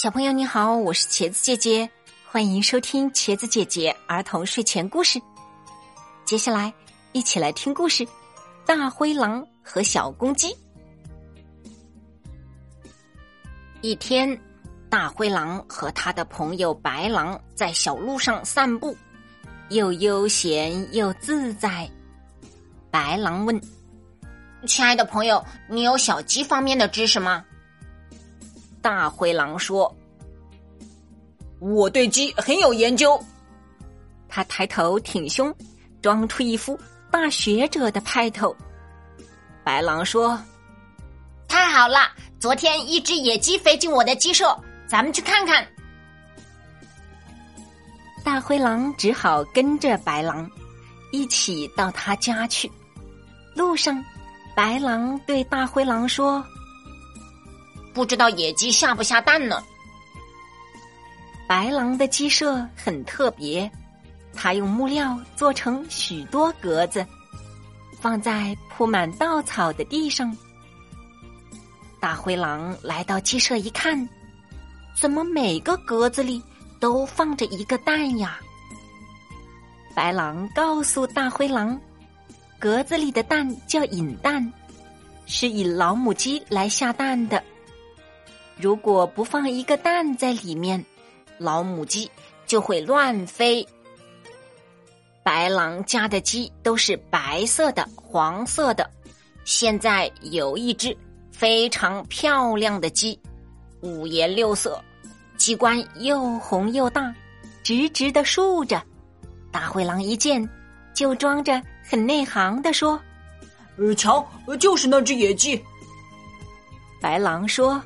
小朋友你好，我是茄子姐姐，欢迎收听茄子姐姐儿童睡前故事。接下来一起来听故事：大灰狼和小公鸡。一天，大灰狼和他的朋友白狼在小路上散步，又悠闲又自在。白狼问：“亲爱的朋友，你有小鸡方面的知识吗？”大灰狼说：“我对鸡很有研究。”他抬头挺胸，装出一副大学者的派头。白狼说：“太好了！昨天一只野鸡飞进我的鸡舍，咱们去看看。”大灰狼只好跟着白狼一起到他家去。路上，白狼对大灰狼说。不知道野鸡下不下蛋呢？白狼的鸡舍很特别，他用木料做成许多格子，放在铺满稻草的地上。大灰狼来到鸡舍一看，怎么每个格子里都放着一个蛋呀？白狼告诉大灰狼，格子里的蛋叫引蛋，是引老母鸡来下蛋的。如果不放一个蛋在里面，老母鸡就会乱飞。白狼家的鸡都是白色的、黄色的，现在有一只非常漂亮的鸡，五颜六色，鸡冠又红又大，直直的竖着。大灰狼一见，就装着很内行的说：“呃，瞧，就是那只野鸡。”白狼说。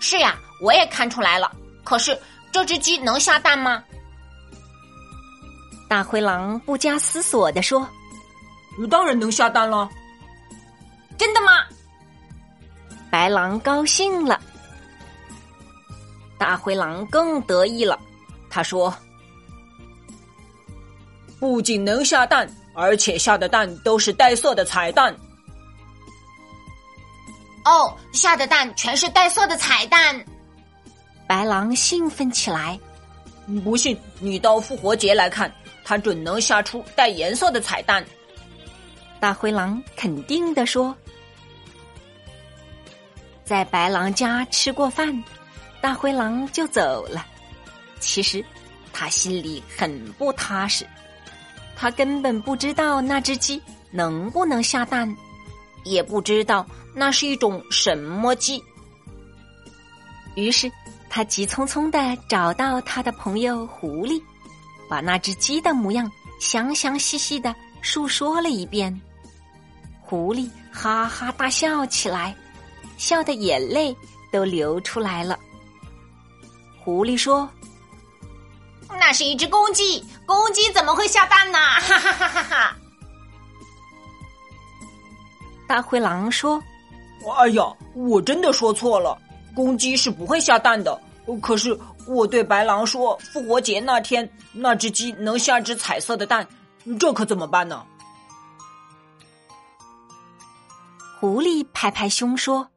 是呀，我也看出来了。可是这只鸡能下蛋吗？大灰狼不加思索的说：“当然能下蛋了。”真的吗？白狼高兴了。大灰狼更得意了。他说：“不仅能下蛋，而且下的蛋都是带色的彩蛋。”哦，下的蛋全是带色的彩蛋。白狼兴奋起来。不信，你到复活节来看，它准能下出带颜色的彩蛋。大灰狼肯定的说。在白狼家吃过饭，大灰狼就走了。其实，他心里很不踏实。他根本不知道那只鸡能不能下蛋。也不知道那是一种什么鸡，于是他急匆匆的找到他的朋友狐狸，把那只鸡的模样详详细细的述说了一遍。狐狸哈哈大笑起来，笑的眼泪都流出来了。狐狸说：“那是一只公鸡，公鸡怎么会下蛋呢？”哈哈哈哈哈。大灰狼说：“哎呀，我真的说错了，公鸡是不会下蛋的。可是我对白狼说，复活节那天那只鸡能下只彩色的蛋，这可怎么办呢？”狐狸拍拍胸说：“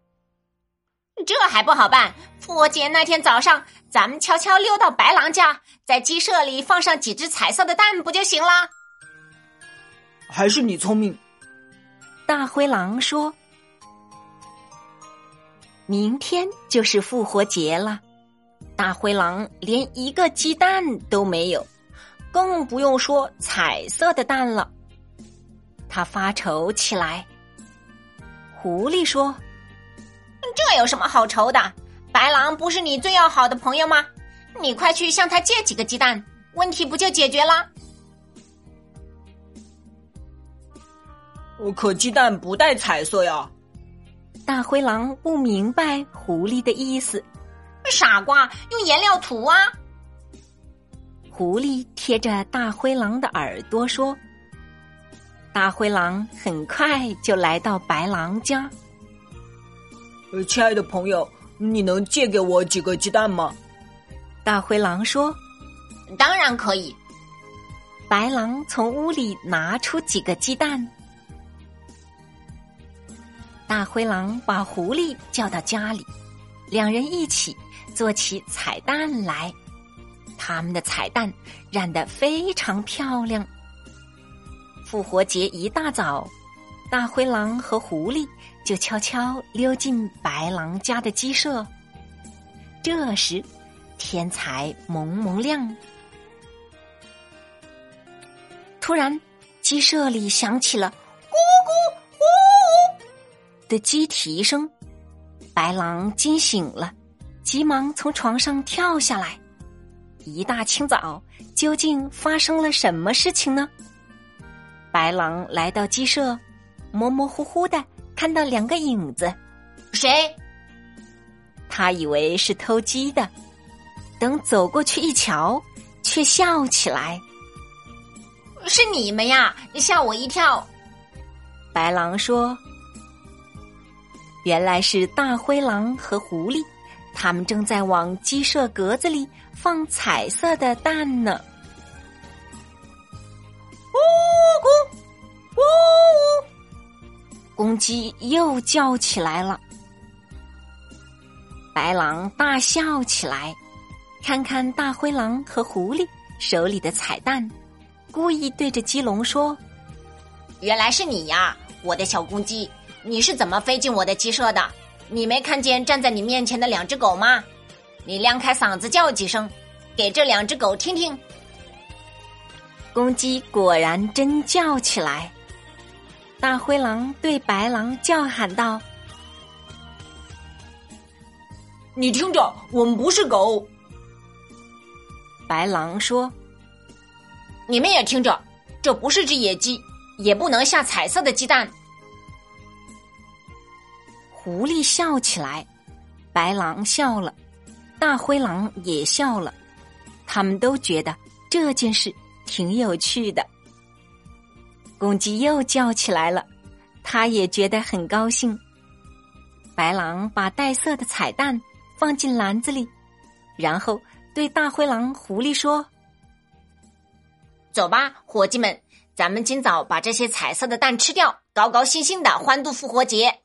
这还不好办，复活节那天早上，咱们悄悄溜到白狼家，在鸡舍里放上几只彩色的蛋，不就行了？”还是你聪明。大灰狼说：“明天就是复活节了，大灰狼连一个鸡蛋都没有，更不用说彩色的蛋了。他发愁起来。”狐狸说：“这有什么好愁的？白狼不是你最要好的朋友吗？你快去向他借几个鸡蛋，问题不就解决了？”可鸡蛋不带彩色呀！大灰狼不明白狐狸的意思。傻瓜，用颜料涂啊！狐狸贴着大灰狼的耳朵说。大灰狼很快就来到白狼家。呃，亲爱的朋友，你能借给我几个鸡蛋吗？大灰狼说。当然可以。白狼从屋里拿出几个鸡蛋。大灰狼把狐狸叫到家里，两人一起做起彩蛋来。他们的彩蛋染得非常漂亮。复活节一大早，大灰狼和狐狸就悄悄溜进白狼家的鸡舍。这时，天才蒙蒙亮，突然，鸡舍里响起了“”的鸡啼声。白狼惊醒了，急忙从床上跳下来。一大清早，究竟发生了什么事情呢？白狼来到鸡舍，模模糊糊的看到两个影子，谁？他以为是偷鸡的，等走过去一瞧，却笑起来。是你们呀！吓我一跳。白狼说：“原来是大灰狼和狐狸。”他们正在往鸡舍格子里放彩色的蛋呢。呜咕，呜呜，公鸡又叫起来了。白狼大笑起来，看看大灰狼和狐狸手里的彩蛋，故意对着鸡笼说：“原来是你呀，我的小公鸡！你是怎么飞进我的鸡舍的？”你没看见站在你面前的两只狗吗？你亮开嗓子叫几声，给这两只狗听听。公鸡果然真叫起来。大灰狼对白狼叫喊道：“你听着，我们不是狗。”白狼说：“你们也听着，这不是只野鸡，也不能下彩色的鸡蛋。”狐狸笑起来，白狼笑了，大灰狼也笑了，他们都觉得这件事挺有趣的。公鸡又叫起来了，他也觉得很高兴。白狼把带色的彩蛋放进篮子里，然后对大灰狼、狐狸说：“走吧，伙计们，咱们今早把这些彩色的蛋吃掉，高高兴兴的欢度复活节。”